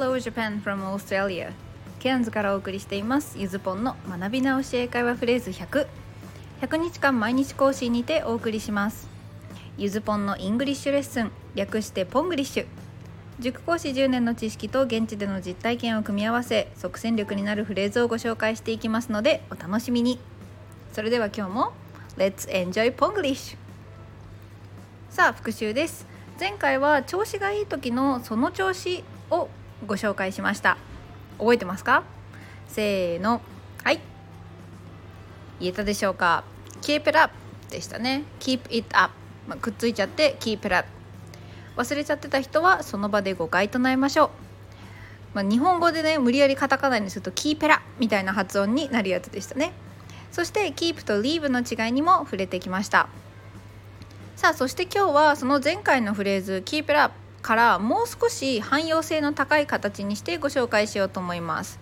Hello Japan from Australia. ケアンズからお送りしています。ゆずぽんの学び直し英会話フレーズ100 100日間毎日更新にてお送りします。ゆずぽんの English lesson。略して Ponglish。塾講師10年の知識と現地での実体験を組み合わせ即戦力になるフレーズをご紹介していきますのでお楽しみに。それでは今日も Let's enjoy Ponglish! さあ復習です。前回は調子がいい時のその調子をご紹介しました。覚えてますか？せーの。はい。言えたでしょうか？Keep it up でしたね。Keep it up、まあ、くっついちゃって Keep it up 忘れちゃってた人はその場で誤解唱えましょう、まあ、日本語でね無理やりカタカナにするとキーペラみたいな発音になるやつでしたね。そして keep と leave の違いにも触れてきました。さあそして今日はその前回のフレーズ keep it up からもう少し汎用性の高い形にしてご紹介しようと思います。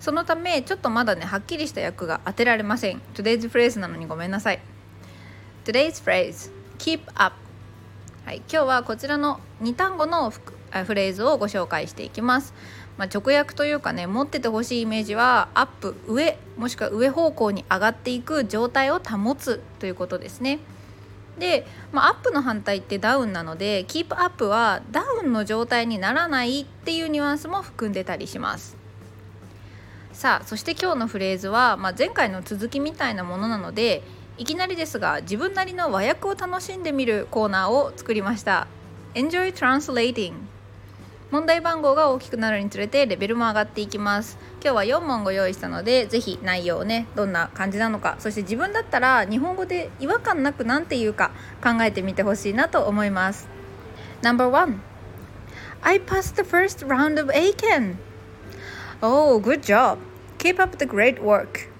そのためちょっとまだねはっきりした訳が当てられません。Today's phrase なのにごめんなさい。Today's phrase keep up. はい、今日はこちらの2単語のフレーズをご紹介していきます、まあ、直訳というかね持っててほしいイメージはアップ上もしくは上方向に上がっていく状態を保つということですね。で、まあ、アップの反対ってダウンなのでキープアップはダウンの状態にならないっていうニュアンスも含んでたりします。さあそして今日のフレーズは、まあ、前回の続きみたいなものなのでいきなりですが自分なりの和訳を楽しんでみるコーナーを作りました。Enjoy Translating. 問題番号が大きくなるにつれてレベルも上がっていきます今日は4問ご用意したのでぜひ内容をねどんな感じなのかそして自分だったら日本語で違和感なく何て言うか考えてみてほしいなと思います No.1 I passed the first round of ACAN Oh, good job Keep up the great work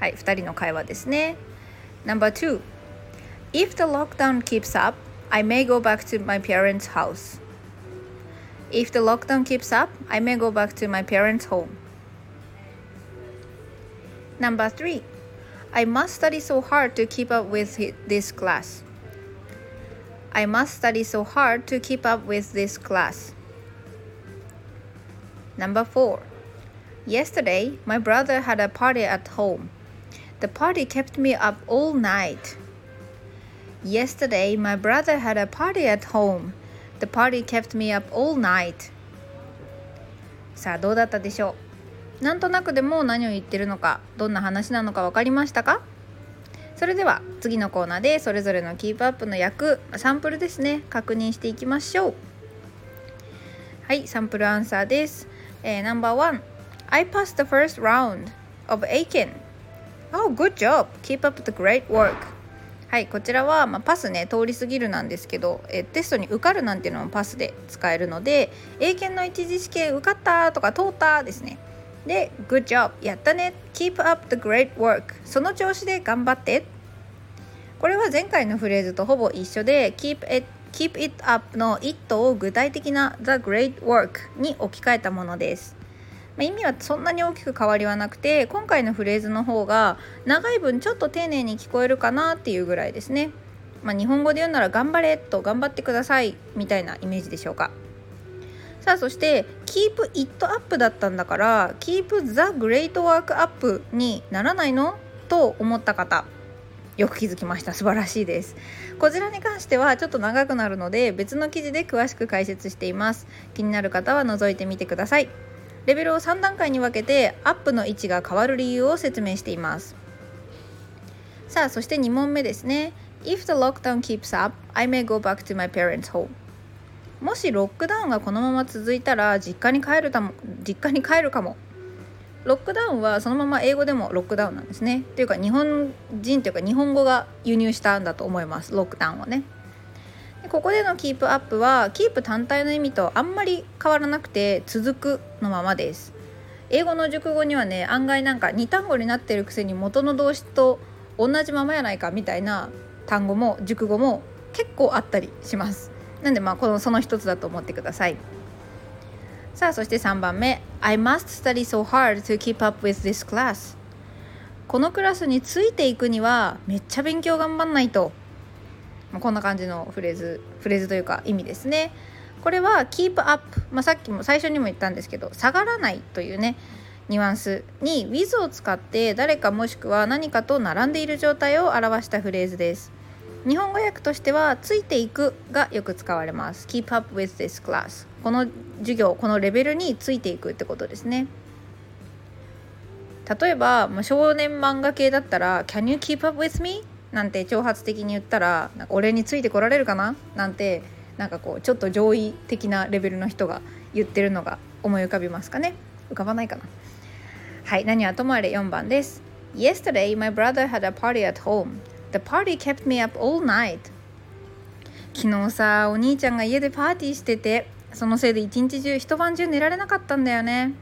はい2人の会話ですね No.2 If the lockdown keeps up I may go back to my parents' house If the lockdown keeps up, I may go back to my parents' home. Number three, I must study so hard to keep up with this class. I must study so hard to keep up with this class. Number four, yesterday my brother had a party at home. The party kept me up all night. Yesterday my brother had a party at home. The party kept me up all night. さあどうだったでしょう？なんとなくでも何を言ってるのかどんな話なのか分かりましたか？それでは次のコーナーでそれぞれのキープアップの役サンプルですね確認していきましょう。はいサンプルアンサーです、えー、No.1 I passed the first round of Aiken. Oh good job. Keep up the great work. はいこちらは、まあ、パスね通り過ぎるなんですけどえテストに受かるなんていうのもパスで使えるので英検の一次試験受かったとか通ったですね。で Good job やったね。Keep up the great work その調子で頑張って。これは前回のフレーズとほぼ一緒で Keep it Keep it up の it を具体的な The great work に置き換えたものです。まあ、意味はそんなに大きく変わりはなくて今回のフレーズの方が長い分ちょっと丁寧に聞こえるかなっていうぐらいですね。まあ、日本語で言うなら「頑張れ」と「頑張ってください」みたいなイメージでしょうか。さあそして「Keep It Up」だったんだから「Keep the Great Work Up」にならないの？と思った方。よく気づきました。素晴らしいです。こちらに関してはちょっと長くなるので別の記事で詳しく解説しています。気になる方は覗いてみてください。レベルを3段階に分けてアップの位置が変わる理由を説明しています。さあそして2問目ですね。If the lockdown keeps up, I may go back to my parents' home. もしロックダウンがこのまま続いたら実家に帰るたも実家に帰るかも。ロックダウンはそのまま英語でもロックダウンなんですね。っていうか日本人というか日本語が輸入したんだと思います。ロックダウンはね。ここでのキープアップはキープ単体の意味とあんまり変わらなくて続くのままです。英語の熟語にはね案外なんか2単語になってるくせに元の動詞と同じままやないかみたいな単語も熟語も結構あったりします。なんでまあこのその一つだと思ってください。さあそして3番目。I must study so hard to keep up with this class このクラスについていくにはめっちゃ勉強頑張んないと、こんな感じのフレーズフレーズというか意味ですね。これは keep up、まあ、さっきも最初にも言ったんですけど下がらないというねニュアンスに with を使って誰かもしくは何かと並んでいる状態を表したフレーズです。日本語訳としてはついていくがよく使われます。keep up with this class この授業このレベルについていくってことですね。例えば、少年漫画系だったら Can you keep up with me? なんて挑発的に言ったらなんか俺についてこられるかな？なんてなんかこうちょっと上位的なレベルの人が言ってるのが思い浮かびますかね？浮かばないかな？はい何はともあれ4番です。Yesterday my brother had a party at home. The party kept me up all night. 昨日さお兄ちゃんが家でパーティーしててそのせいで一日中一晩中寝られなかったんだよね、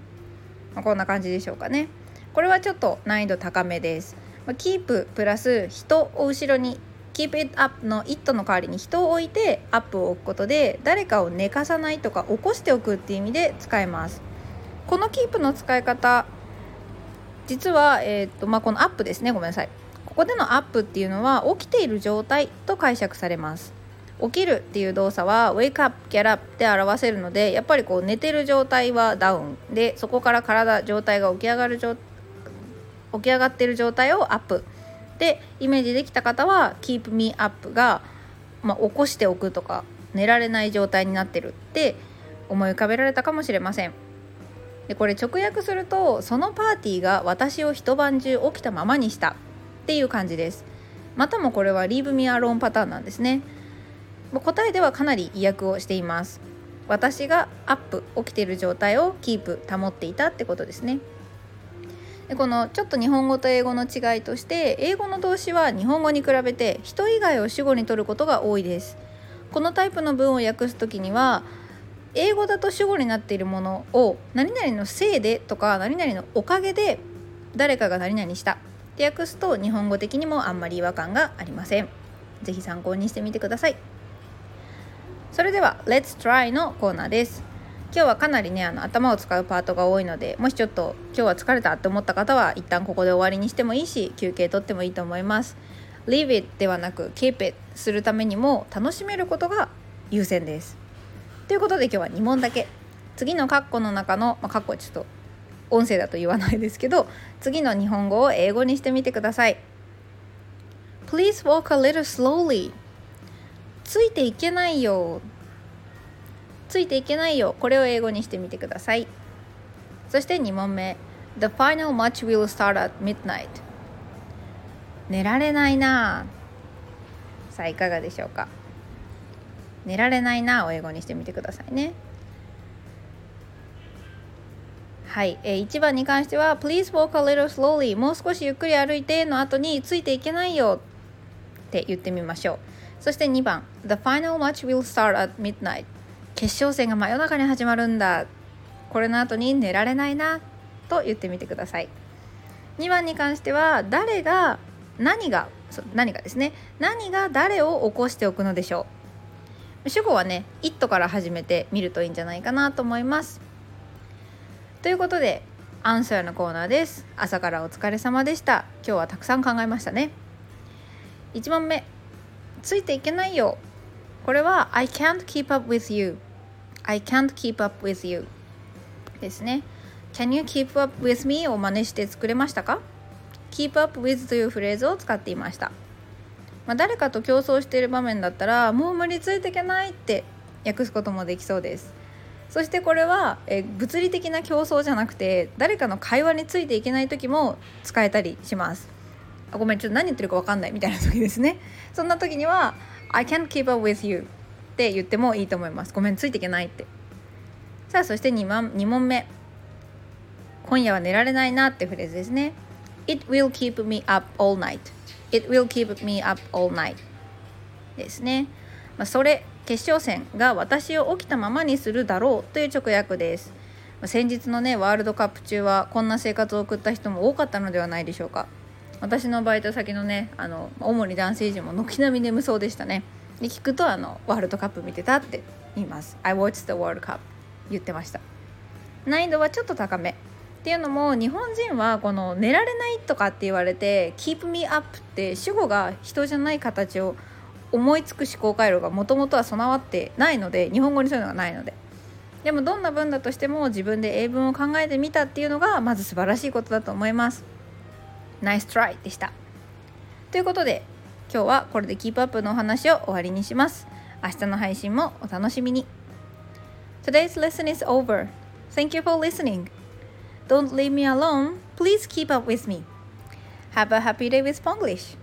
まあ、こんな感じでしょうかね。これはちょっと難易度高めです、まあ、キーププラス人を後ろに keep it up の it の代わりに人を置いてアップを置くことで誰かを寝かさないとか起こしておくっていう意味で使えます。このキープの使い方実は、えーとまあ、このアップですね。ごめんなさい。ここでのアップっていうのは起きている状態と解釈されます。起きるっていう動作は wake up, get up で表せるのでやっぱりこう寝てる状態はダウン。でそこから体状態が起き上がる状起き上がってる状態をアップ。でイメージできた方は keep me up が、まあ、起こしておくとか寝られない状態になってるって思い浮かべられたかもしれません。でこれ直訳するとそのパーティーが私を一晩中起きたままにしたっていう感じです。またもこれは Leave me alone パターンなんですね。答えではかなり意訳をしています。私がアップ起きている状態をキープ保っていたってことですね。でこのちょっと日本語と英語の違いとして英語の動詞は日本語に比べて人以外を主語に取ることが多いです。このタイプの文を訳す時には英語だと主語になっているものを何々のせいでとか何々のおかげで誰かが何々した。って訳すと日本語的にもあんまり違和感がありません。是非参考にしてみてください。それでは Let's Try のコーナーです。今日はかなりねあの頭を使うパートが多いのでもしちょっと今日は疲れたって思った方は一旦ここで終わりにしてもいいし休憩取ってもいいと思います。Leave it ではなく Keep it するためにも楽しめることが優先です。ということで今日は2問だけ。次の括弧の中の、まあ、括弧ちょっと音声だと言わないですけど次の日本語を英語にしてみてください。Please walk a little slowly ついていけないよ。ついていけないよ。これを英語にしてみてください。そして2問目。The final match will start at midnight 寝られないな。さあいかがでしょうか。寝られないな。を英語にしてみてくださいね。はい、えー、1番に関しては Please walk a little slowly もう少しゆっくり歩いての後についていけないよ。って言ってみましょう。そして2番。The final match will start at midnight 決勝戦が真夜中に始まるんだ。これの後に寝られないな。と言ってみてください。2番に関しては誰が何が何がですね。何が誰を起こしておくのでしょう。主語はね「it」から始めてみるといいんじゃないかなと思います。ということでアンサーのコーナーです。朝からお疲れ様でした。今日はたくさん考えましたね。1問目ついていけないよ。これは I can't keep up with you I can't keep up with you. ですね。Can you keep up with me を真似して作れましたか？Keep up with というフレーズを使っていました、まあ、誰かと競争している場面だったらもう無理ついていけないって訳すこともできそうです。そしてこれはえ物理的な競争じゃなくて誰かの会話についていけない時も使えたりします。あごめんちょっと何言ってるか分かんないみたいな時ですね。そんな時には I can't keep up with you って言ってもいいと思います。ごめんついていけないって。さあそして2問 ,2 問目。今夜は寝られないなってフレーズですね。It will keep me up all night. It will keep me up all night. ですね、まあ、それ決勝戦が私を起きたままにするだろうという直訳です。先日のねワールドカップ中はこんな生活を送った人も多かったのではないでしょうか。私のバイト先のねあの主に男性陣も軒並み眠そうでしたね。で聞くとあのワールドカップ見てたって言います。I watched the World Cup 言ってました。難易度はちょっと高めっていうのも日本人はこの寝られないとかって言われて keep me up って主語が人じゃない形を思いつく思考回路がもともとは備わってないので日本語にそういうのがないので。でもどんな文だとしても自分で英文を考えてみたっていうのがまず素晴らしいことだと思います。ナイストライでした。ということで今日はこれでキープアップのお話を終わりにします明日の配信もお楽しみに Today's lesson is over. Thank you for listening. Don't leave me alone. Please keep up with me. Have a happy day with Ponglish.